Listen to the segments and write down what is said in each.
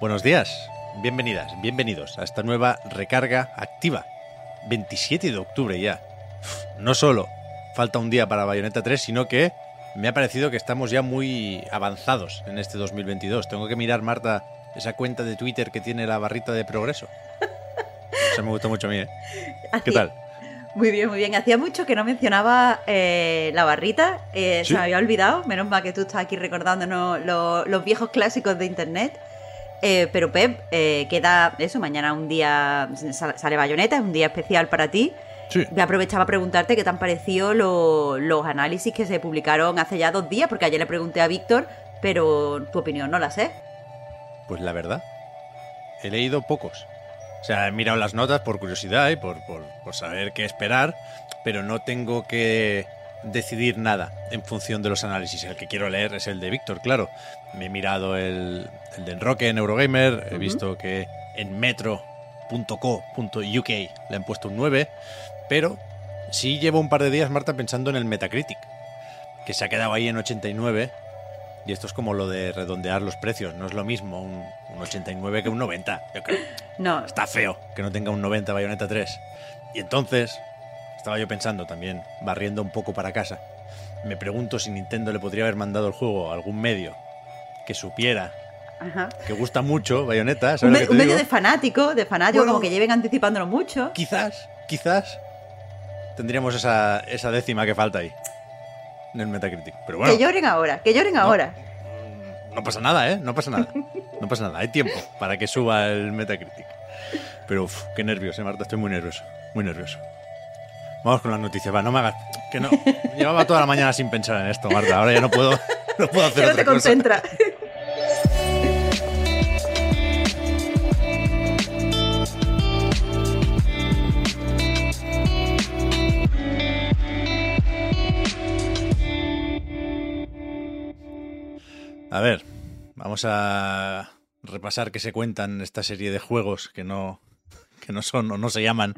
Buenos días, bienvenidas, bienvenidos a esta nueva recarga activa. 27 de octubre ya. No solo falta un día para Bayonetta 3, sino que me ha parecido que estamos ya muy avanzados en este 2022. Tengo que mirar, Marta, esa cuenta de Twitter que tiene la barrita de progreso. Eso me gusta mucho a mí, ¿eh? ¿Qué tal? Muy bien, muy bien. Hacía mucho que no mencionaba eh, la barrita. Eh, ¿Sí? Se me había olvidado. Menos mal que tú estás aquí recordándonos lo- los viejos clásicos de internet. Eh, pero Pep, eh, queda eso, mañana un día sal- sale Bayonetta, es un día especial para ti. Sí. Me aprovechaba a preguntarte qué te han parecido lo- los análisis que se publicaron hace ya dos días, porque ayer le pregunté a Víctor, pero tu opinión no la sé. Pues la verdad, he leído pocos. O sea, he mirado las notas por curiosidad y por, por- por saber qué esperar, pero no tengo que decidir nada en función de los análisis. El que quiero leer es el de Víctor, claro. Me he mirado el, el de Enroque en Eurogamer, he visto que en metro.co.uk le han puesto un 9, pero sí llevo un par de días, Marta, pensando en el Metacritic, que se ha quedado ahí en 89 y esto es como lo de redondear los precios. No es lo mismo un, un 89 que un 90. Yo creo. No, Está feo que no tenga un 90 Bayonetta 3. Y entonces, estaba yo pensando también, barriendo un poco para casa. Me pregunto si Nintendo le podría haber mandado el juego a algún medio que supiera ajá. que gusta mucho Bayonetta. ¿sabes Un, me- medio digo? de fanático, de fanático, Bueno. como que lleven anticipándolo mucho. Quizás, quizás tendríamos esa, esa décima que falta ahí en el Metacritic. Pero bueno. Que lloren ahora, que lloren No. ahora. No pasa nada, ¿eh? No pasa nada. No pasa nada. Hay tiempo para que suba el Metacritic. Pero, uf, qué nervios, ¿eh, Marta? Estoy muy nervioso. Muy nervioso. Vamos con las noticias. Va, no me hagas... Que no... Llevaba toda la mañana sin pensar en esto, Marta. Ahora ya no puedo, no puedo hacer Que no otra te cosa. concentra. A ver, vamos a repasar qué se cuentan en esta serie de juegos que no, que no son o no se llaman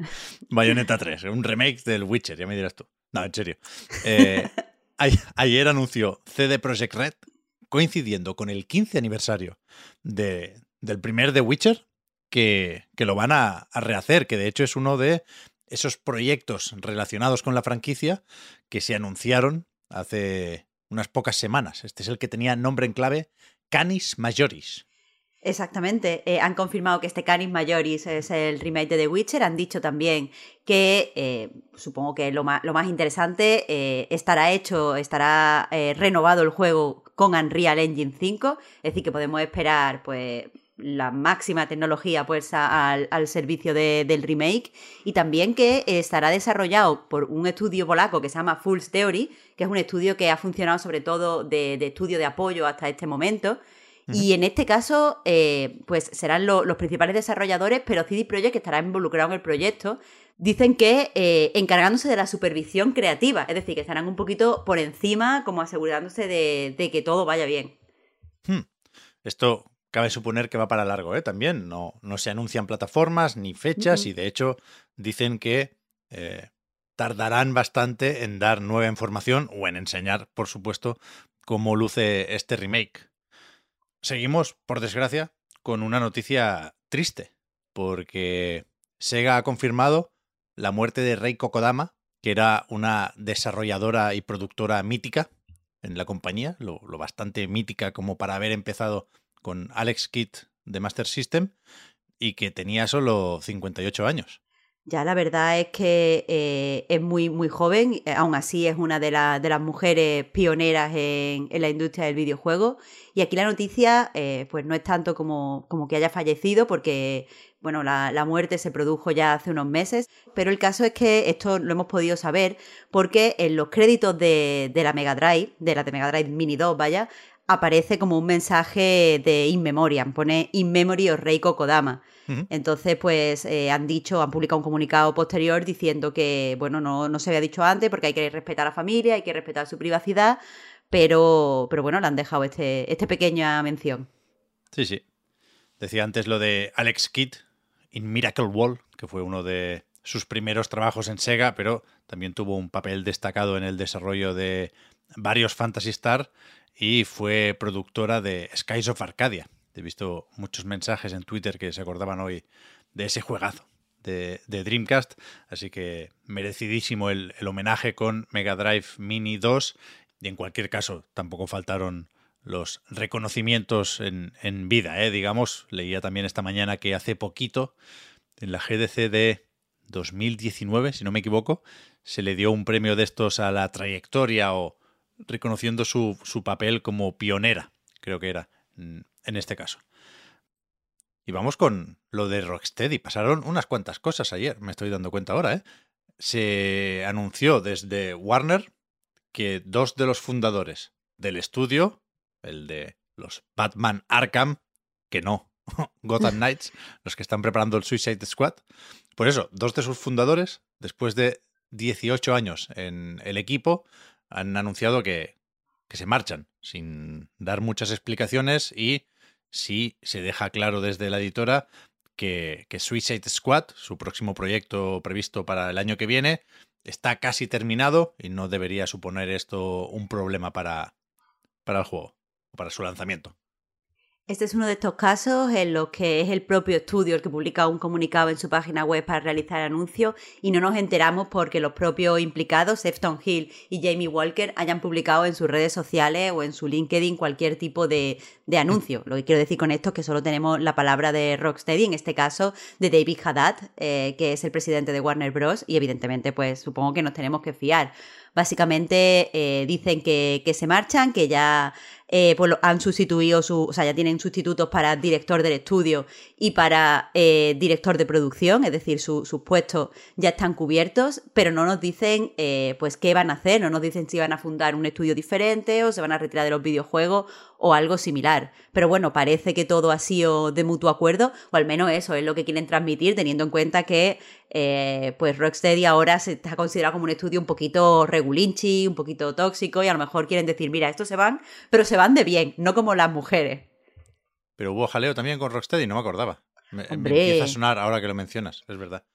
Bayonetta 3. Un remake del Witcher, ya me dirás tú. No, en serio. Eh, ayer anunció CD Projekt Red, coincidiendo con el 15 aniversario de, del primer The Witcher, que, que lo van a, a rehacer, que de hecho es uno de esos proyectos relacionados con la franquicia que se anunciaron hace unas pocas semanas. Este es el que tenía nombre en clave Canis Majoris. Exactamente. Eh, han confirmado que este Canis Majoris es el remake de The Witcher. Han dicho también que, eh, supongo que lo más, lo más interesante, eh, estará hecho, estará renovado el juego con Unreal Engine 5. Es decir, que podemos esperar, pues la máxima tecnología puesta al, servicio de- del remake y también que estará desarrollado por un estudio polaco que se llama Fools Theory, que es un estudio que ha funcionado sobre todo de estudio de apoyo hasta este momento. Y en este caso, eh, pues serán lo- los principales desarrolladores, pero CD Projekt, que estará involucrado en el proyecto, dicen que eh, encargándose de la supervisión creativa, es decir, que estarán un poquito por encima, como asegurándose de, de que todo vaya bien. Hmm. Esto cabe suponer que va para largo, ¿eh? También no, no se anuncian plataformas ni fechas y de hecho dicen que eh, tardarán bastante en dar nueva información o en enseñar, por supuesto, cómo luce este remake. Seguimos, por desgracia, con una noticia triste, porque Sega ha confirmado la muerte de Rei Kokodama, que era una desarrolladora y productora mítica en la compañía, lo, lo bastante mítica como para haber empezado con Alex Kidd de Master System y que tenía solo 58 años. Ya la verdad es que eh, es muy, muy joven, eh, aún así es una de, la- de las mujeres pioneras en, en la industria del videojuego. Y aquí la noticia, eh, pues no es tanto como, como que haya fallecido, porque bueno, la, la, muerte se produjo ya hace unos meses, pero el caso es que esto lo hemos podido saber porque en los créditos de, de la Mega Drive, de la de Mega Drive Mini 2, vaya, aparece como un mensaje de In Memoriam, pone In Memory of Reiko Kodama. Entonces, pues eh, han dicho, han publicado un comunicado posterior diciendo que, bueno, no, no se había dicho antes porque hay que respetar a la familia, hay que respetar su privacidad, pero, pero bueno, le han dejado este, este pequeña mención. Sí, sí. Decía antes lo de Alex Kidd in Miracle Wall, que fue uno de sus primeros trabajos en Sega, pero también tuvo un papel destacado en el desarrollo de varios Fantasy Star y fue productora de Skies of Arcadia. He visto muchos mensajes en Twitter que se acordaban hoy de ese juegazo de, Dreamcast, así que merecidísimo el, el, homenaje con Mega Drive Mini 2 y en cualquier caso tampoco faltaron los reconocimientos en, en vida, ¿eh? digamos. Leía también esta mañana que hace poquito, en la GDC de 2019, si no me equivoco, se le dio un premio de estos a la trayectoria o reconociendo su, su papel como pionera, creo que era, en este caso. Y vamos con lo de Rocksteady. Pasaron unas cuantas cosas ayer, me estoy dando cuenta ahora, ¿eh? Se anunció desde Warner que dos de los fundadores del estudio, el de los Batman Arkham, que no, Gotham Knights, los que están preparando el Suicide Squad. Por eso, dos de sus fundadores, después de 18 años en el equipo, han anunciado que, que se marchan, sin dar muchas explicaciones y si se deja claro desde la editora que, que Suicide Squad, su próximo proyecto previsto para el año que viene, está casi terminado y no debería suponer esto un problema para, para el juego o para su lanzamiento. Este es uno de estos casos en los que es el propio estudio el que publica un comunicado en su página web para realizar anuncios y no nos enteramos porque los propios implicados, Sefton Hill y Jamie Walker, hayan publicado en sus redes sociales o en su LinkedIn cualquier tipo de, anuncio. Lo que quiero decir con esto es que solo tenemos la palabra de Rocksteady, en este caso de David Haddad, eh, que es el presidente de Warner Bros. y evidentemente pues supongo que nos tenemos que fiar. Básicamente eh, dicen que, que se marchan, que ya eh, pues han sustituido su, o sea, ya tienen sustitutos para director del estudio y para eh, director de producción, es decir, sus puestos ya están cubiertos, pero no nos dicen eh, pues qué van a hacer, no nos dicen si van a fundar un estudio diferente o se van a retirar de los videojuegos o algo similar. Pero bueno, parece que todo ha sido de mutuo acuerdo, o al menos eso es lo que quieren transmitir, teniendo en cuenta que eh, pues Rocksteady ahora se está considerado como un estudio un poquito regulinchi, un poquito tóxico, y a lo mejor quieren decir, mira, estos se van, pero se van de bien, no como las mujeres. Pero hubo jaleo también con Rocksteady, no me acordaba. Me, empieza a sonar ahora que lo mencionas, es verdad.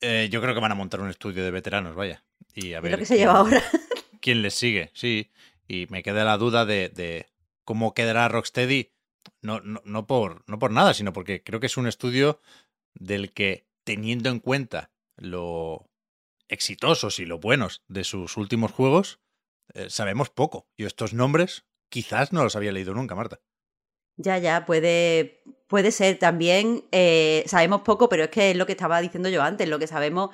Eh, yo creo que van a montar un estudio de veteranos, vaya. Y a ver. lo que se lleva ahora. ¿Quién les sigue? Sí. Y me queda la duda de, cómo quedará Rocksteady, no, no, por, no por nada, sino porque creo que es un estudio del que, teniendo en cuenta lo exitosos y lo buenos de sus últimos juegos, eh, sabemos poco. Y estos nombres quizás no los había leído nunca, Marta. Ya, ya, puede, puede ser también. Eh, sabemos poco, pero es que es lo que estaba diciendo yo antes. Lo que sabemos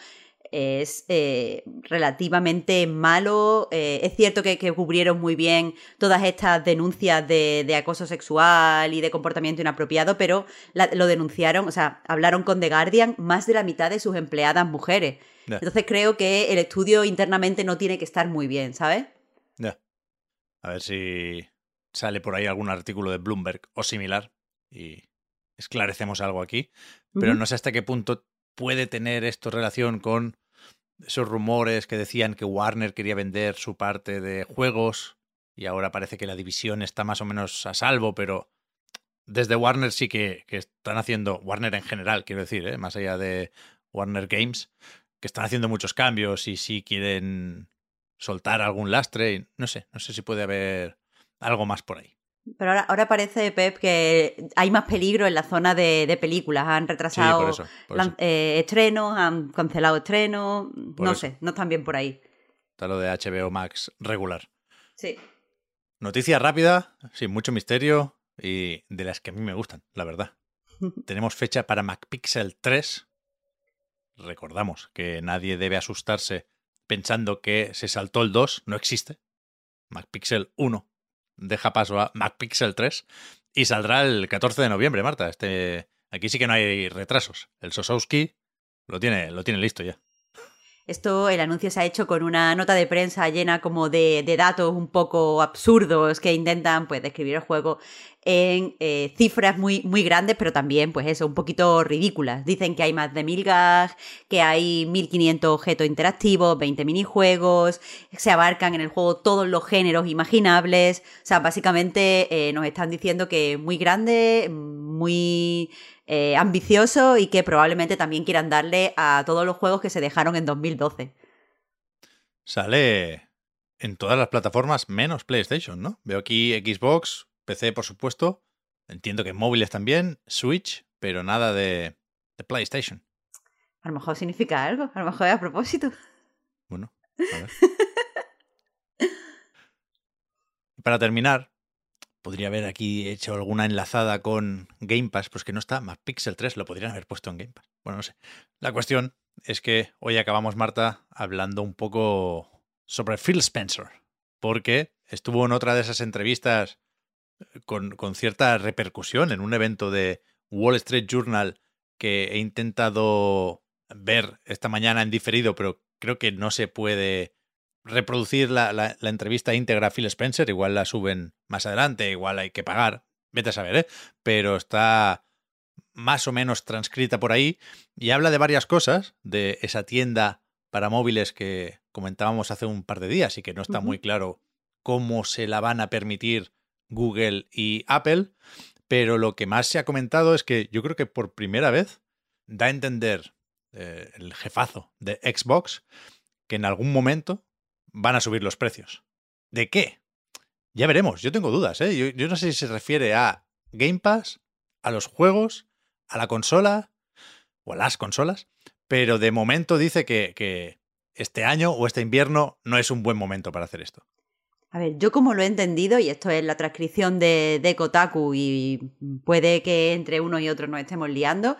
es eh, relativamente malo. Eh, es cierto que, cubrieron muy bien todas estas denuncias de, acoso sexual y de comportamiento inapropiado, pero lo denunciaron, o sea, hablaron con The Guardian más de la mitad de sus empleadas mujeres. Entonces creo que el estudio internamente no tiene que estar muy bien, ¿sabes? Ya. A ver si sale por ahí algún artículo de Bloomberg o similar y esclarecemos algo aquí. Pero no sé hasta qué punto puede tener esto relación con esos rumores que decían que Warner quería vender su parte de juegos y ahora parece que la división está más o menos a salvo, pero desde Warner sí que, están haciendo, Warner en general, quiero decir, ¿eh? más allá de Warner Games, que están haciendo muchos cambios y sí quieren soltar algún lastre, no sé, no sé si puede haber algo más por ahí. Pero ahora, parece, Pep, que hay más peligro en la zona de, películas. Han retrasado eh, estrenos, han cancelado estrenos. no sé, no están bien por ahí. Está lo de HBO Max regular. Sí. Noticia rápida, sin mucho misterio y de las que a mí me gustan, la verdad. Tenemos fecha para MacPixel 3. Recordamos que nadie debe asustarse pensando que se saltó el 2, no existe. MacPixel 1 deja paso a MacPixel 3 y saldrá el 14 de noviembre, Marta, este Aquí sí que no hay retrasos. El Sosowski lo tiene, lo tiene listo ya. Esto, el anuncio se ha hecho con una nota de prensa llena como de, datos un poco absurdos que intentan pues describir el juego en eh, cifras muy, muy grandes, pero también, pues eso, un poquito ridículas. Dicen que hay más de 1000 gags, que hay 1500 objetos interactivos, 20 minijuegos, se abarcan en el juego todos los géneros imaginables. O sea, básicamente eh, nos están diciendo que es muy grande, muy eh, ambicioso y que probablemente también quieran darle a todos los juegos que se dejaron en 2012. Sale en todas las plataformas menos PlayStation, ¿no? Veo aquí Xbox, PC por supuesto, entiendo que móviles también, Switch, pero nada de, de PlayStation. A lo mejor significa algo, a lo mejor es a propósito. Bueno, a ver. Para terminar, Podría haber aquí hecho alguna enlazada con Game Pass, pues que no está, más Pixel 3 lo podrían haber puesto en Game Pass. Bueno, no sé. La cuestión es que hoy acabamos, Marta, hablando un poco sobre Phil Spencer, porque estuvo en otra de esas entrevistas eh, con, con cierta repercusión en un evento de Wall Street Journal que he intentado ver esta mañana en diferido, pero creo que no se puede reproducir la, la, entrevista íntegra a Phil Spencer, igual la suben más adelante, igual hay que pagar, vete a saber, ¿eh? Pero está más o menos transcrita por ahí y habla de varias cosas, de esa tienda para móviles que comentábamos hace un par de días y que no está muy claro cómo se la van a permitir Google y Apple, pero lo que más se ha comentado es que yo creo que por primera vez da a entender eh, el jefazo de Xbox que en algún momento van a subir los precios. ¿De qué? Ya veremos, yo tengo dudas, ¿eh? Yo, no sé si se refiere a Game Pass, a los juegos, a la consola o a las consolas, pero de momento dice que, que este año o este invierno no es un buen momento para hacer esto. A ver, yo como lo he entendido, y esto es la transcripción de, de, Kotaku, y puede que entre uno y otro nos estemos liando,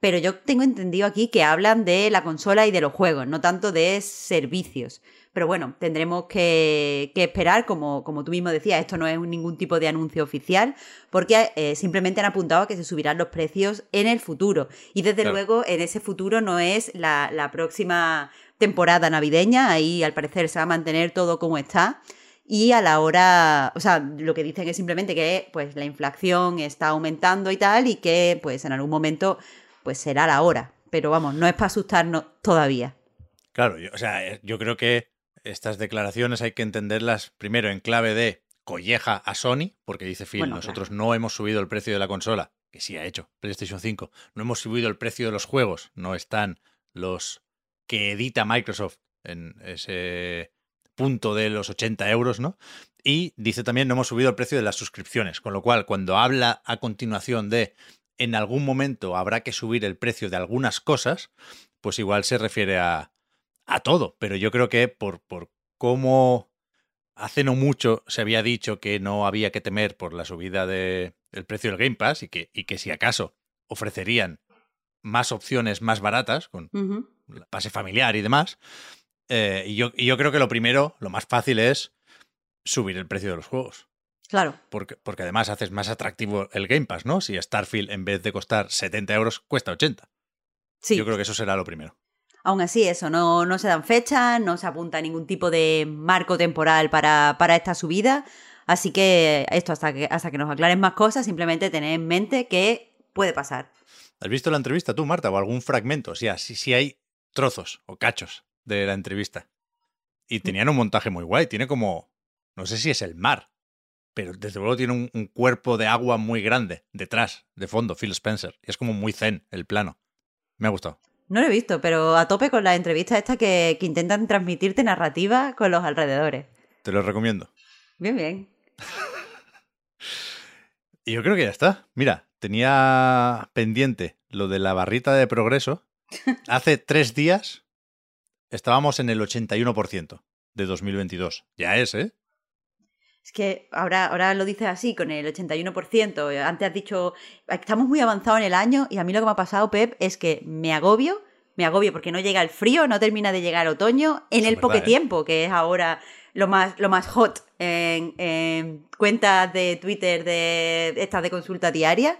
pero yo tengo entendido aquí que hablan de la consola y de los juegos, no tanto de servicios. Pero bueno, tendremos que, esperar, como, como, tú mismo decías, esto no es ningún tipo de anuncio oficial, porque eh, simplemente han apuntado a que se subirán los precios en el futuro. Y desde luego, en ese futuro no es la, próxima temporada navideña, ahí al parecer se va a mantener todo como está. Y a la hora, o sea, lo que dicen es simplemente que pues la inflación está aumentando y tal, y que pues en algún momento pues será la hora. Pero vamos, no es para asustarnos todavía. Claro, o sea, yo creo que estas declaraciones hay que entenderlas primero en clave de colleja a Sony, porque dice Phil, nosotros no hemos subido el precio de la consola, que sí ha hecho PlayStation 5, no hemos subido el precio de los juegos, no están los que edita Microsoft en ese punto de los 80 euros, ¿no? Y dice también no hemos subido el precio de las suscripciones, con lo cual cuando habla a continuación de en algún momento habrá que subir el precio de algunas cosas, pues igual se refiere a, a todo, pero yo creo que por, por cómo hace no mucho se había dicho que no había que temer por la subida del precio del Game Pass y que, y que si acaso ofrecerían más opciones más baratas con la pase familiar y demás. Eh, y, yo, y yo creo que lo primero, lo más fácil es subir el precio de los juegos. Claro. Porque, porque además haces más atractivo el Game Pass, ¿no? Si Starfield en vez de costar 70 euros cuesta 80. Sí. Yo creo que eso será lo primero. Aún así, eso, no, no se dan fechas, no se apunta ningún tipo de marco temporal para, para esta subida. Así que esto, hasta que, hasta que nos aclaren más cosas, simplemente tener en mente que puede pasar. ¿Has visto la entrevista tú, Marta, o algún fragmento? O sea, si, si hay trozos o cachos de la entrevista. Y mm. tenían un montaje muy guay. Tiene como, no sé si es el mar, pero desde luego tiene un, un cuerpo de agua muy grande detrás, de fondo, Phil Spencer. Y es como muy zen el plano. Me ha gustado. No lo he visto, pero a tope con las entrevistas estas que, intentan transmitirte narrativa con los alrededores. Te lo recomiendo. Bien, bien. y yo creo que ya está. Mira, tenía pendiente lo de la barrita de progreso. Hace tres días estábamos en el 81% de 2022. Ya es, ¿eh? Es que ahora, ahora lo dices así, con el 81%. Antes has dicho, estamos muy avanzados en el año y a mí lo que me ha pasado, Pep, es que me agobio, me agobio porque no llega el frío, no termina de llegar el otoño en el poco ¿eh? tiempo, que es ahora lo más, lo más hot en, cuentas de Twitter de estas de consulta diaria.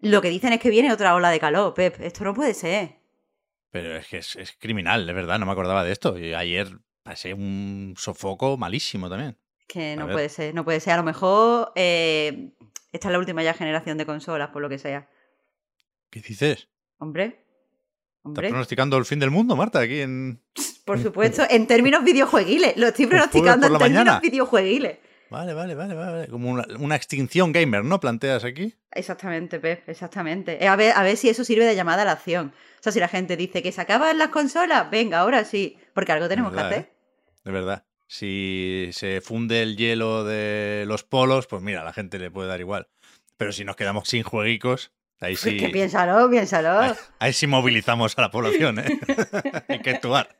Lo que dicen es que viene otra ola de calor, Pep. Esto no puede ser. Pero es que es, es criminal, de verdad, no me acordaba de esto. Y ayer pasé un sofoco malísimo también. Que no puede ser, no puede ser. A lo mejor eh, esta es la última ya generación de consolas, por lo que sea. ¿Qué dices? Hombre. ¿Estás Hombre. pronosticando el fin del mundo, Marta, aquí en... Por supuesto, en términos videojueguiles. Lo estoy pronosticando en términos mañana. videojueguiles. Vale, vale, vale, vale. Como una, una extinción gamer, ¿no? Planteas aquí. Exactamente, Pep, exactamente. Eh, A ver, a ver si eso sirve de llamada a la acción. O sea, si la gente dice que se acaban las consolas, venga, ahora sí. Porque algo tenemos verdad, que hacer. ¿eh? De verdad. Si se funde el hielo de los polos, pues mira, a la gente le puede dar igual. Pero si nos quedamos sin jueguicos, ahí Pues sí, que piénsalo, piénsalo. ahí, ahí sí movilizamos a la población, ¿eh? Hay que actuar.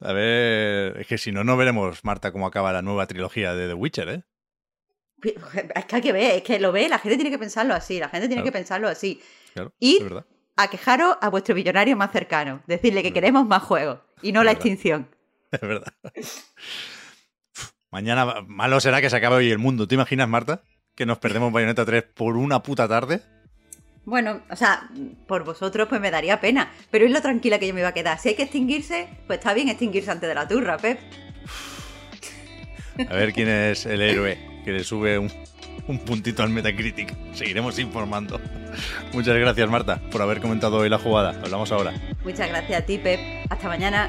A ver, es que si no, no veremos, Marta, cómo acaba la nueva trilogía de The Witcher, ¿eh? Es que hay que ver, es que lo ve, la gente tiene que pensarlo así, la gente tiene Claro. que pensarlo así. Claro, Y-. A quejaros a vuestro millonario más cercano, decirle que queremos más juegos y no la extinción. Es verdad. Mañana malo será que se acabe hoy el mundo. ¿Te imaginas, Marta? Que nos perdemos Bayonetta 3 por una puta tarde. Bueno, o sea, por vosotros pues me daría pena, pero es lo tranquila que yo me iba a quedar. Si hay que extinguirse, pues está bien extinguirse antes de la turra, Pep. A ver quién es el héroe que le sube un, un puntito al Metacritic. Seguiremos informando. Muchas gracias, Marta, por haber comentado hoy la jugada. Hablamos ahora. Muchas gracias a ti, Pep. Hasta mañana.